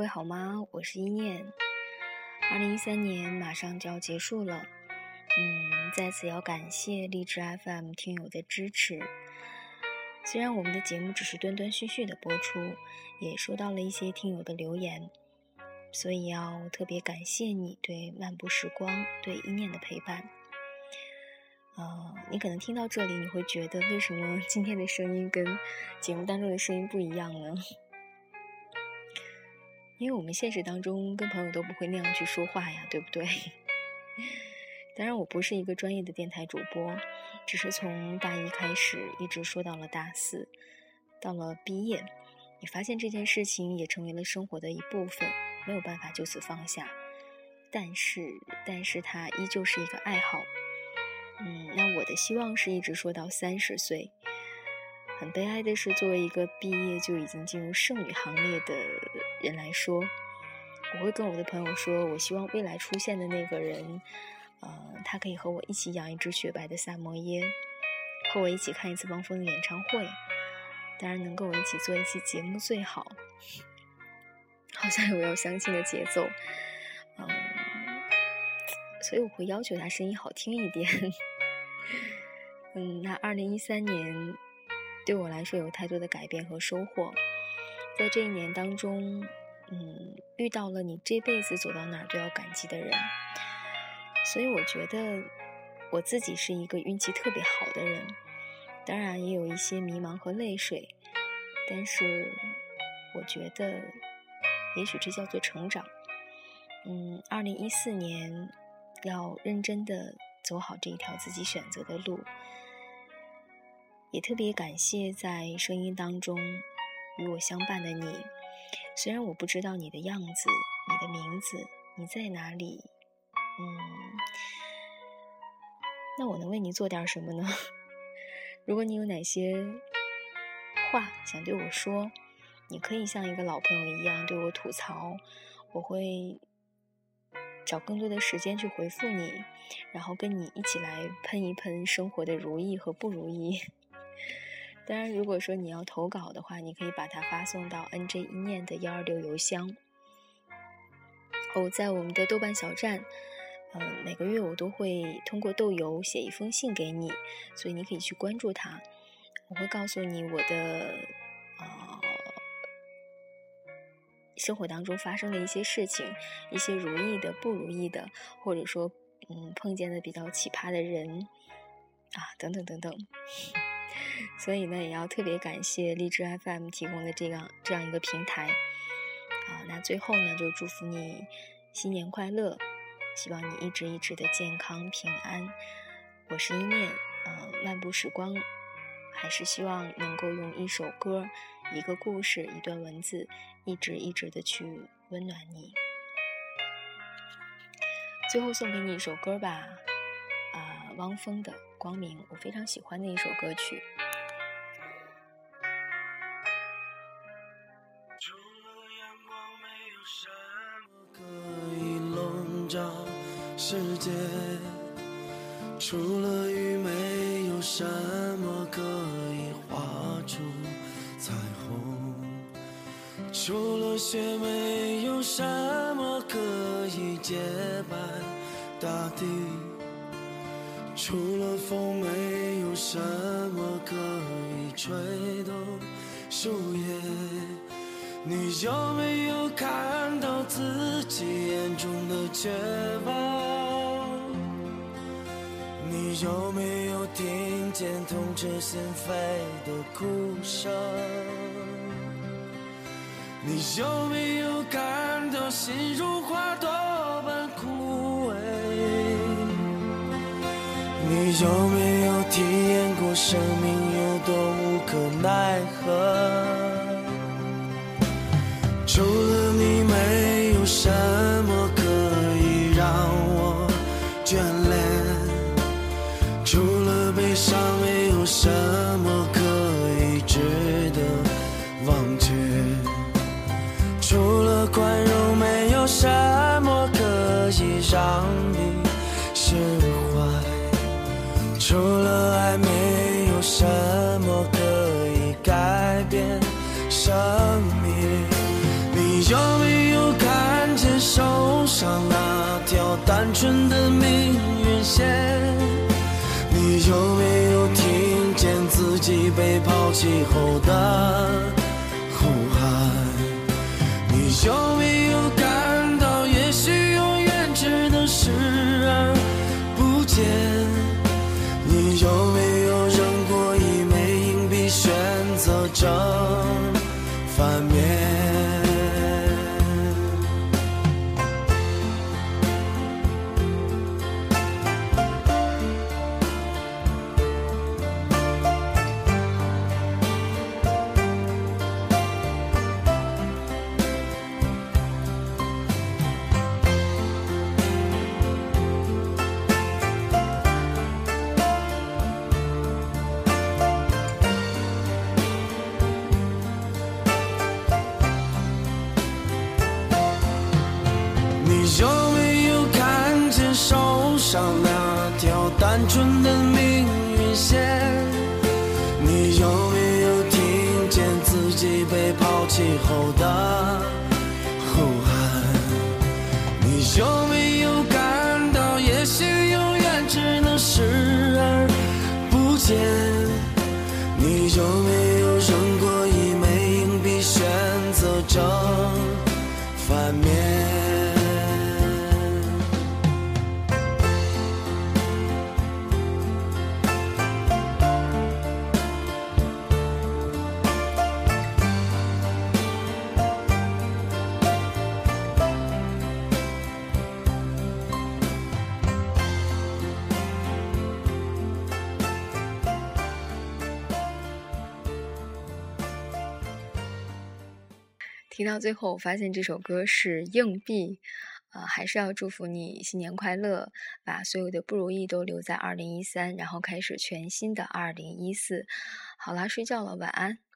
各位好吗？我是一念。二零一三年马上就要结束了，嗯，在此要感谢荔枝 FM 听友的支持。虽然我们的节目只是断断续续的播出，也收到了一些听友的留言，所以要特别感谢你对漫步时光、对一念的陪伴。呃，你可能听到这里，你会觉得为什么今天的声音跟节目当中的声音不一样呢？因为我们现实当中跟朋友都不会那样去说话呀，对不对？当然，我不是一个专业的电台主播，只是从大一开始一直说到了大四，到了毕业，你发现这件事情也成为了生活的一部分，没有办法就此放下。但是，但是它依旧是一个爱好。嗯，那我的希望是一直说到三十岁。很悲哀的是，作为一个毕业就已经进入剩女行列的人来说，我会跟我的朋友说，我希望未来出现的那个人，呃，他可以和我一起养一只雪白的萨摩耶，和我一起看一次汪峰的演唱会，当然能跟我一起做一期节目最好。好像有要相亲的节奏，嗯，所以我会要求他声音好听一点。嗯，那二零一三年。对我来说有太多的改变和收获，在这一年当中，嗯，遇到了你这辈子走到哪儿都要感激的人，所以我觉得我自己是一个运气特别好的人，当然也有一些迷茫和泪水，但是我觉得也许这叫做成长。嗯，二零一四年要认真的走好这一条自己选择的路。也特别感谢在声音当中与我相伴的你，虽然我不知道你的样子、你的名字、你在哪里，嗯，那我能为你做点什么呢？如果你有哪些话想对我说，你可以像一个老朋友一样对我吐槽，我会找更多的时间去回复你，然后跟你一起来喷一喷生活的如意和不如意。当然，如果说你要投稿的话，你可以把它发送到 nj 一念的幺二六邮箱。哦，在我们的豆瓣小站，嗯，每个月我都会通过豆邮写一封信给你，所以你可以去关注它。我会告诉你我的呃生活当中发生的一些事情，一些如意的、不如意的，或者说嗯碰见的比较奇葩的人啊，等等等等。所以呢，也要特别感谢荔枝 FM 提供的这样这样一个平台啊。那最后呢，就祝福你新年快乐，希望你一直一直的健康平安。我是一念，呃，漫步时光，还是希望能够用一首歌、一个故事、一段文字，一直一直的去温暖你。最后送给你一首歌吧，啊，汪峰的《光明》，我非常喜欢的一首歌曲。世界除了雨，没有什么可以画出彩虹；除了雪，没有什么可以洁白大地；除了风，没有什么可以吹动树叶。你有没有看到自己眼中的绝望？你有没有听见痛彻心扉的哭声？你有没有感到心如花朵你有没有体验过生命有多无可奈何？你有没有听见自己被抛弃后的呼喊？你有你有没有感到，也许永远只能视而不见？你有没有扔过一枚硬币，选择正听到最后，我发现这首歌是硬币，呃，还是要祝福你新年快乐，把所有的不如意都留在二零一三，然后开始全新的二零一四。好啦，睡觉了，晚安。